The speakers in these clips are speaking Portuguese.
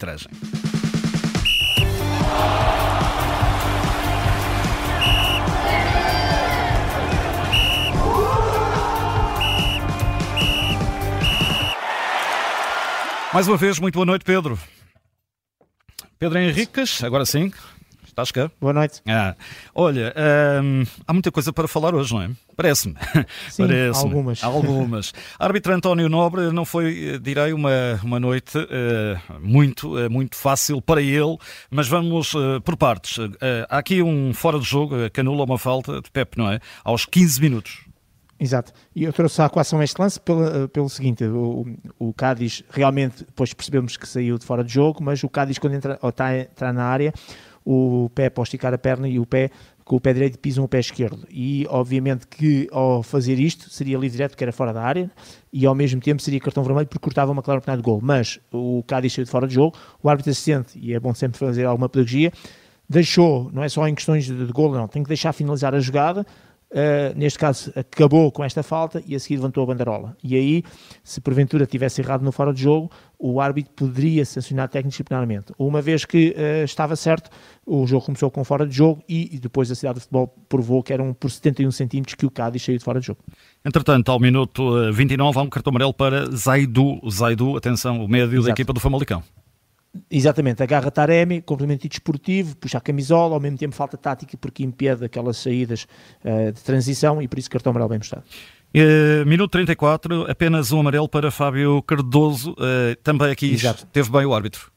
arbitragem. Mais uma vez, muito boa noite, Pedro. Pedro Henriques, agora sim, estás cá. Boa noite. Ah, olha, hum, há muita coisa para falar hoje, não é? Parece-me. Sim, Parece algumas. Algumas. Árbitro António Nobre não foi, direi, uma, uma noite eh, muito, eh, muito fácil para ele, mas vamos eh, por partes. Há aqui um fora de jogo eh, que anula uma falta de Pepe, não é? Aos 15 minutos. Exato. E eu trouxe à equação este lance pelo, pelo seguinte: o, o Cádiz realmente, depois percebemos que saiu de fora de jogo, mas o Cádiz, quando entra, ou está a entrar na área, o pé pode esticar a perna e o pé com o pé direito pisam o pé esquerdo. E obviamente que ao fazer isto seria livre direto porque era fora da área e ao mesmo tempo seria cartão vermelho porque cortava uma clara oportunidade de gol. Mas o Cádiz saiu de fora de jogo, o árbitro assistente, e é bom sempre fazer alguma pedagogia, deixou, não é só em questões de, de gol, não, tem que deixar finalizar a jogada. Uh, neste caso, acabou com esta falta e a seguir levantou a banderola. E aí, se porventura tivesse errado no fora de jogo, o árbitro poderia sancionar técnico disciplinarmente. Uma vez que uh, estava certo, o jogo começou com fora de jogo e, e, depois a cidade de futebol provou que eram por 71 centímetros que o Cádiz saiu de fora de jogo. Entretanto, ao minuto 29, há um cartão amarelo para Zaidu. Zaidu, atenção, o médio Exato. da equipa do Famalicão. Exatamente, agarra Taremi, complemento desportivo, puxa a camisola, ao mesmo tempo falta tática porque impede aquelas saídas uh, de transição e por isso cartão amarelo bem mostrado. Uh, minuto 34, apenas um amarelo para Fábio Cardoso, uh, também aqui Exato. teve bem o árbitro.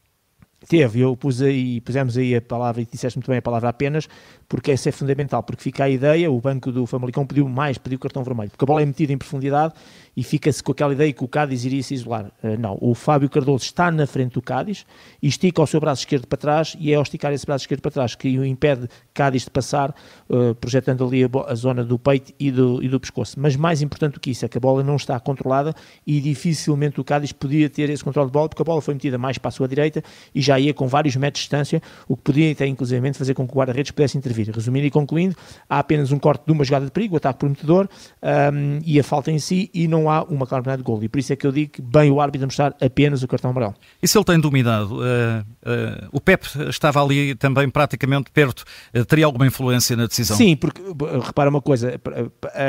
Teve, eu pus aí, pusemos aí a palavra e disseste muito bem a palavra apenas, porque essa é fundamental, porque fica a ideia, o banco do Famalicão pediu mais, pediu cartão vermelho, porque a bola é metida em profundidade e fica-se com aquela ideia que o Cádiz iria se isolar. Uh, não, o Fábio Cardoso está na frente do Cádiz e estica o seu braço esquerdo para trás e é ao esticar esse braço esquerdo para trás que o impede Cádiz de passar, uh, projetando ali a, zona do peito e do, e do pescoço. Mas mais importante do que isso é que a bola não está controlada e dificilmente o Cádiz podia ter esse controle de bola porque a bola foi metida mais para a sua direita e já ia com vários metros de distância, o que podia até inclusive fazer com que o guarda-redes pudesse intervir. Resumindo e concluindo, há apenas um corte de uma jogada de perigo, o ataque prometedor um, e a falta em si e não há uma clara de gol. E por isso é que eu digo que bem o árbitro a mostrar apenas o cartão amarelo. E se ele tem dominado? Uh, uh, o Pep estava ali também praticamente perto. Uh, teria alguma influência na decisão? Sim, porque repara uma coisa: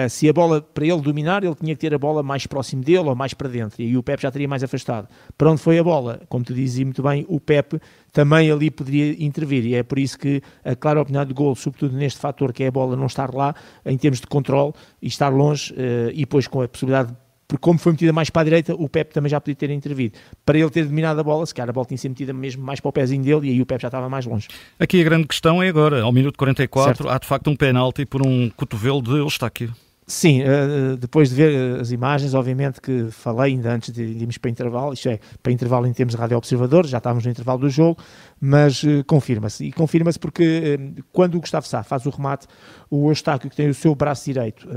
se a bola para ele dominar, ele tinha que ter a bola mais próximo dele ou mais para dentro. E o Pep já teria mais afastado. Para onde foi a bola? Como tu dizes muito bem, o Pep também ali poderia intervir. E é por isso que a clara oportunidade de gol, sobretudo neste fator que é a bola não estar lá, em termos de controle e estar longe, e depois com a possibilidade de porque como foi metida mais para a direita, o Pep também já podia ter intervido. Para ele ter dominado a bola, se calhar a bola tinha sido metida mesmo mais para o pezinho dele e aí o Pep já estava mais longe. Aqui a grande questão é agora, ao minuto 44, certo. há de facto um penalti por um cotovelo de Eustáquio. Sim, uh, depois de ver as imagens, obviamente que falei ainda antes de, irmos para intervalo, isto é, para intervalo em termos de rádio observador, já estávamos no intervalo do jogo, mas confirma-se. E confirma-se porque quando o Gustavo Sá faz o remate, o Eustáquio, que tem o seu braço direito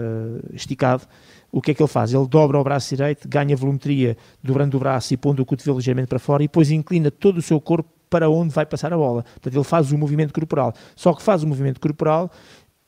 esticado, o que é que ele faz? Ele dobra o braço direito, ganha volumetria dobrando o braço e pondo o cotovelo ligeiramente para fora e depois inclina todo o seu corpo para onde vai passar a bola. Portanto, ele faz o movimento corporal. Só que faz o movimento corporal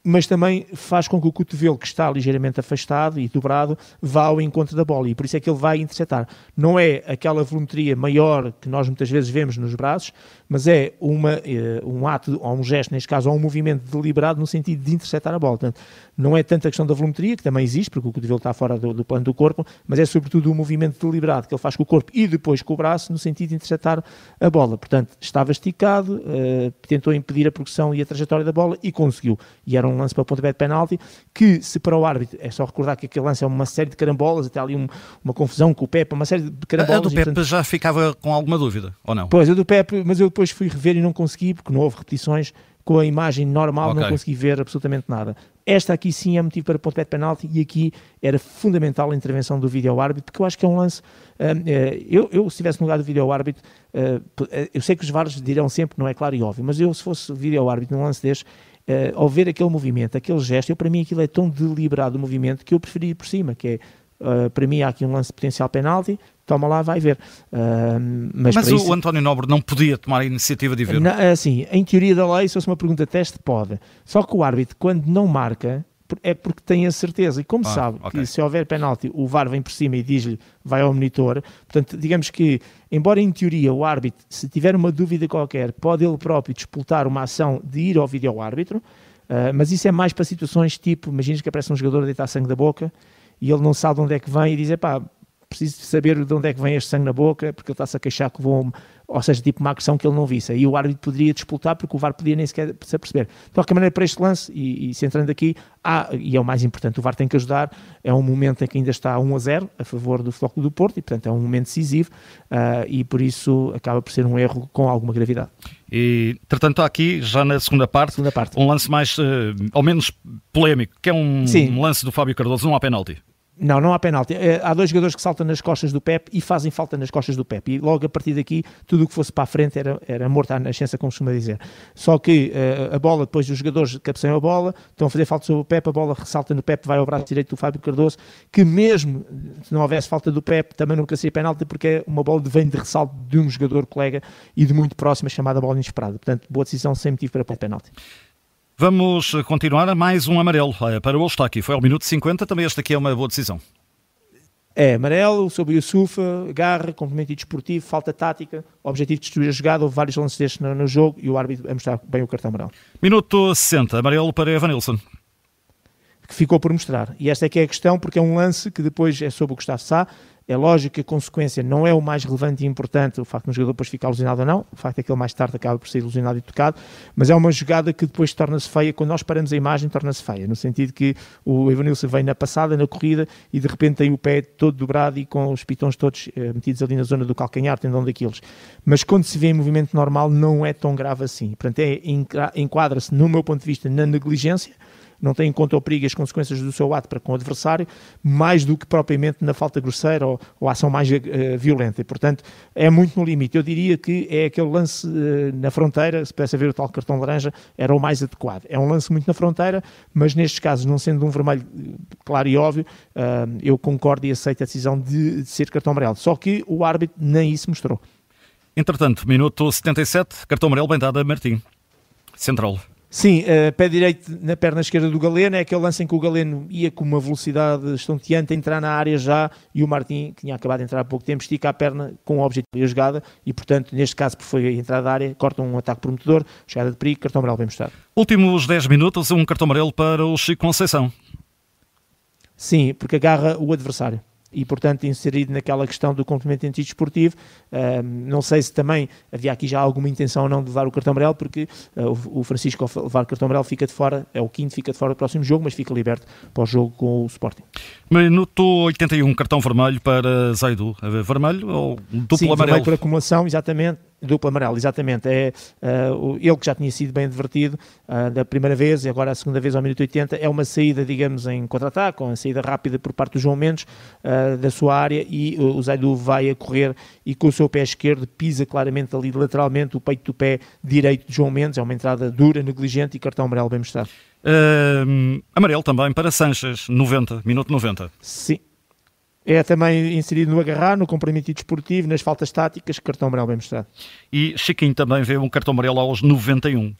mas também faz com que o cotovelo que está ligeiramente afastado e dobrado vá ao encontro da bola e por isso é que ele vai interceptar. Não é aquela volumetria maior que nós muitas vezes vemos nos braços, mas é uma, eh, um ato, ou um gesto, neste caso, ou um movimento deliberado no sentido de interceptar a bola. Portanto, não é tanto a questão da volumetria, que também existe, porque o cotovelo está fora do, do plano do corpo, mas é sobretudo o movimento deliberado que ele faz com o corpo e depois com o braço no sentido de interceptar a bola. Portanto, estava esticado, uh, tentou impedir a progressão e a trajetória da bola e conseguiu. E era um lance para o pontapé de penalti, que se para o árbitro, é só recordar que aquele lance é uma série de carambolas, até ali um, uma confusão com o Pepe, uma série de carambolas. A do Pepe portanto... já ficava com alguma dúvida, ou não? Pois, a do Pepe, mas eu depois fui rever e não consegui, porque não houve repetições, com a imagem normal okay. não consegui ver absolutamente nada. Esta aqui sim é motivo para pontapé de penalti e aqui era fundamental a intervenção do vídeo-árbitro, porque eu acho que é um lance... Uh, eu, eu, se estivesse no lugar do vídeo-árbitro, uh, eu sei que os VARs dirão sempre não é claro e óbvio, mas eu se fosse vídeo-árbitro num lance deste, uh, ao ver aquele movimento, aquele gesto, eu, para mim aquilo é tão deliberado o movimento que eu preferi ir por cima, que é, uh, para mim há aqui um lance de potencial penalti, toma lá, vai ver. Uh, mas mas o isso, António Nobre não podia tomar a iniciativa de ver? Na, assim, em teoria da lei, se fosse uma pergunta teste, pode. Só que o árbitro, quando não marca, é porque tem a certeza. E como Ah, sabe ok. que se houver penalti, o VAR vem por cima e diz-lhe, vai ao monitor. Portanto, digamos que, embora em teoria o árbitro, se tiver uma dúvida qualquer, pode ele próprio disputar uma ação de ir ao vídeo-árbitro, ah, mas isso é mais para situações tipo, imaginas que aparece um jogador a deitar sangue da boca e ele não sabe de onde é que vem e diz, pá, preciso saber de onde é que vem este sangue na boca, porque ele está-se a queixar que um- ou seja, tipo uma agressão que ele não visse. Aí o árbitro poderia disputar, porque o VAR podia nem sequer se aperceber. De qualquer maneira, para este lance, e, e centrando aqui, há, e é o mais importante, o VAR tem que ajudar, é um momento em que ainda está 1 a 0 a favor do Clube do Porto, e portanto é um momento decisivo, ah, e por isso acaba por ser um erro com alguma gravidade. E, portanto, há aqui, já na segunda parte, Segunda parte. um lance mais, eh, ao menos polémico, que é um, um lance do Fábio Cardoso, não há penalti. Não, não há penalti. Eh, Há dois jogadores que saltam nas costas do Pep e fazem falta nas costas do Pep. E logo a partir daqui, tudo o que fosse para a frente era, era morto à nascença, como costuma dizer. Só que eh, a bola, depois os jogadores cabeceiam a bola, estão a fazer falta sobre o Pep, a bola ressalta no Pep, vai ao braço direito do Fábio Cardoso, que mesmo se não houvesse falta do Pep, também nunca seria penalti, porque é uma bola que vem de ressalto de um jogador colega e de muito próxima, chamada bola inesperada. Portanto, boa decisão, sem motivo para pôr penalti. Vamos continuar a mais um amarelo eh, para o Eustáquio. Foi ao minuto 50, também este aqui é uma boa decisão. É amarelo, sobre o Yusufa, garra, complemento desportivo, falta tática, objetivo de destruir a jogada, houve vários lances destes no, no jogo e o árbitro a mostrar bem o cartão amarelo. Minuto 60, amarelo para Evanilson. Que ficou por mostrar. E esta é que é a questão, porque é um lance que depois é sobre o Gustavo Sá. É lógico que a consequência não é o mais relevante e importante, o facto de um jogador depois ficar alucinado ou não, o facto é que ele mais tarde acaba por ser ilusionado e tocado, mas é uma jogada que depois torna-se feia, quando nós paramos a imagem, torna-se feia, no sentido que o Evanilson vem na passada, na corrida, e de repente tem o pé todo dobrado e com os pitões todos eh, metidos ali na zona do calcanhar, tendão daqueles. Mas quando se vê em movimento normal, não é tão grave assim. Portanto, é, enquadra-se, no meu ponto de vista, na negligência, não tem em conta o perigo as consequências do seu ato para com o adversário, mais do que propriamente na falta grosseira ou, ou ação mais eh, violenta. E, portanto, é muito no limite. Eu diria que é aquele lance eh, na fronteira, se pudesse haver o tal cartão laranja, era o mais adequado. É um lance muito na fronteira, mas nestes casos, não sendo um vermelho eh, claro e óbvio, ah, eu concordo e aceito a decisão de, de ser cartão amarelo. Só que o árbitro nem isso mostrou. Entretanto, minuto 77, cartão amarelo bem dado a Martim. Central. Sim, uh, pé direito na perna esquerda do Galeno, é aquele lance em que o Galeno ia com uma velocidade estonteante a entrar na área já e o Martim, que tinha acabado de entrar há pouco tempo, estica a perna com o objetivo de jogada e, portanto, neste caso, por foi a entrada da área, corta um ataque prometedor, jogada de perigo, cartão amarelo bem mostrado. Últimos 10 minutos, um cartão amarelo para o Chico Conceição. Sim, porque agarra o adversário. E, portanto, inserido naquela questão do complemento antidesportivo, uh, não sei se também havia aqui já alguma intenção ou não de levar o cartão amarelo, porque uh, o Francisco, ao levar o cartão amarelo, fica de fora, é o quinto, fica de fora do próximo jogo, mas fica liberto para o jogo com o Sporting. Minuto 81, cartão vermelho para Zaidu. Vermelho ou duplo Sim, amarelo? vermelho por acumulação, exatamente. Duplo amarelo, exatamente. É uh, ele que já tinha sido bem advertido uh, da primeira vez e agora a segunda vez ao minuto 80. É uma saída, digamos, em contra-ataque, uma saída rápida por parte do João Mendes uh, da sua área e o Zaidu vai a correr e com o seu pé esquerdo pisa claramente ali lateralmente o peito do pé direito de João Mendes. É uma entrada dura, negligente e cartão amarelo bem mostrado. Uh, amarelo também para Sanches, 90, minuto 90. Sim. É também inserido no agarrar, no compromisso desportivo, nas faltas táticas, cartão amarelo bem mostrado. E Chiquinho também vê um cartão amarelo aos 91.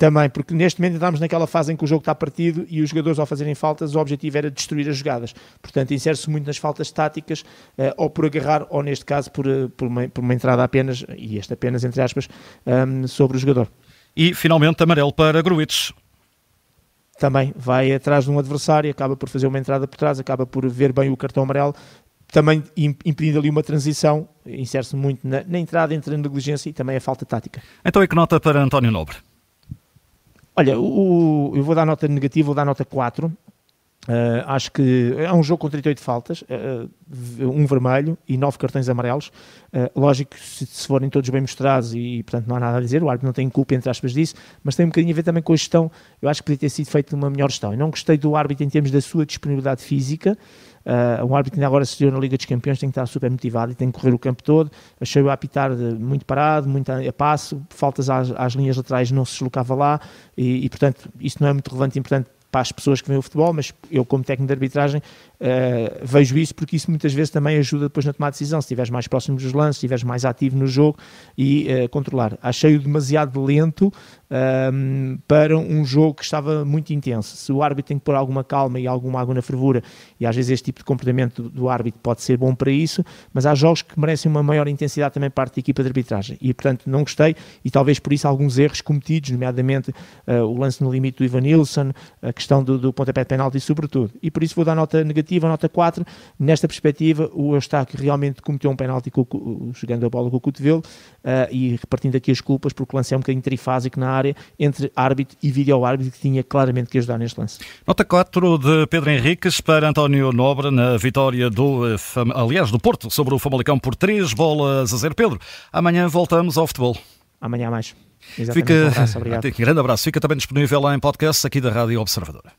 Também, porque neste momento estamos naquela fase em que o jogo está partido e os jogadores ao fazerem faltas, o objetivo era destruir as jogadas. Portanto, insere-se muito nas faltas táticas, uh, ou por agarrar, ou neste caso por, uh, por, uma, por uma entrada apenas, e esta apenas entre aspas, um, sobre o jogador. E finalmente amarelo para Gruitch. Também vai atrás de um adversário, acaba por fazer uma entrada por trás, acaba por ver bem o cartão amarelo, também impedindo ali uma transição, insere-se muito na, na, entrada entre a negligência e também a falta tática. Então, e que nota para António Nobre? Olha, o, eu vou dar nota negativa, vou dar nota 4. Uh, acho que é um jogo com 38 faltas, uh, um vermelho e 9 cartões amarelos. Uh, lógico que se, se, forem todos bem mostrados e, portanto, não há nada a dizer, o árbitro não tem culpa, entre aspas, disso, mas tem um bocadinho a ver também com a gestão. Eu acho que podia ter sido feita uma melhor gestão. Eu não gostei do árbitro em termos da sua disponibilidade física. Uh, um árbitro que ainda agora se deu na Liga dos Campeões tem que estar super motivado e tem que correr o campo todo. Achei-o a apitar muito parado, muito a, a passo, faltas às, às, linhas laterais não se deslocava lá e, e, portanto, isso não é muito relevante e importante para as pessoas que veem o futebol, mas eu, como técnico de arbitragem, uh, vejo isso porque isso muitas vezes também ajuda depois na tomada de decisão. Se estiveres mais próximo dos lances, se estiveres mais ativo no jogo e uh, controlar. Achei-o demasiado lento um, para um jogo que estava muito intenso. Se o árbitro tem que pôr alguma calma e alguma água na fervura, e às vezes este tipo de comportamento do, do árbitro pode ser bom para isso, mas há jogos que merecem uma maior intensidade também parte da equipa de arbitragem. E portanto não gostei, e talvez por isso alguns erros cometidos, nomeadamente uh, o lance no limite do Ivan Nilsson, a questão do, do pontapé de penalti, sobretudo. E por isso vou dar nota negativa, nota 4. Nesta perspectiva, o Eustáquio realmente cometeu um penalti jogando a bola com o cotovelo uh, e repartindo aqui as culpas, porque o lance é um bocadinho trifásico na área entre árbitro e vídeo-árbitro que tinha claramente que ajudar neste lance. Nota 4 de Pedro Henriques para António Nobre na vitória do, eh, aliás, do Porto sobre o Famalicão por 3 bolas a 0. Pedro, amanhã voltamos ao futebol. Amanhã mais. Exatamente. Fica, um abraço, obrigado. Um grande abraço. Fica também disponível lá em podcast aqui da Rádio Observadora.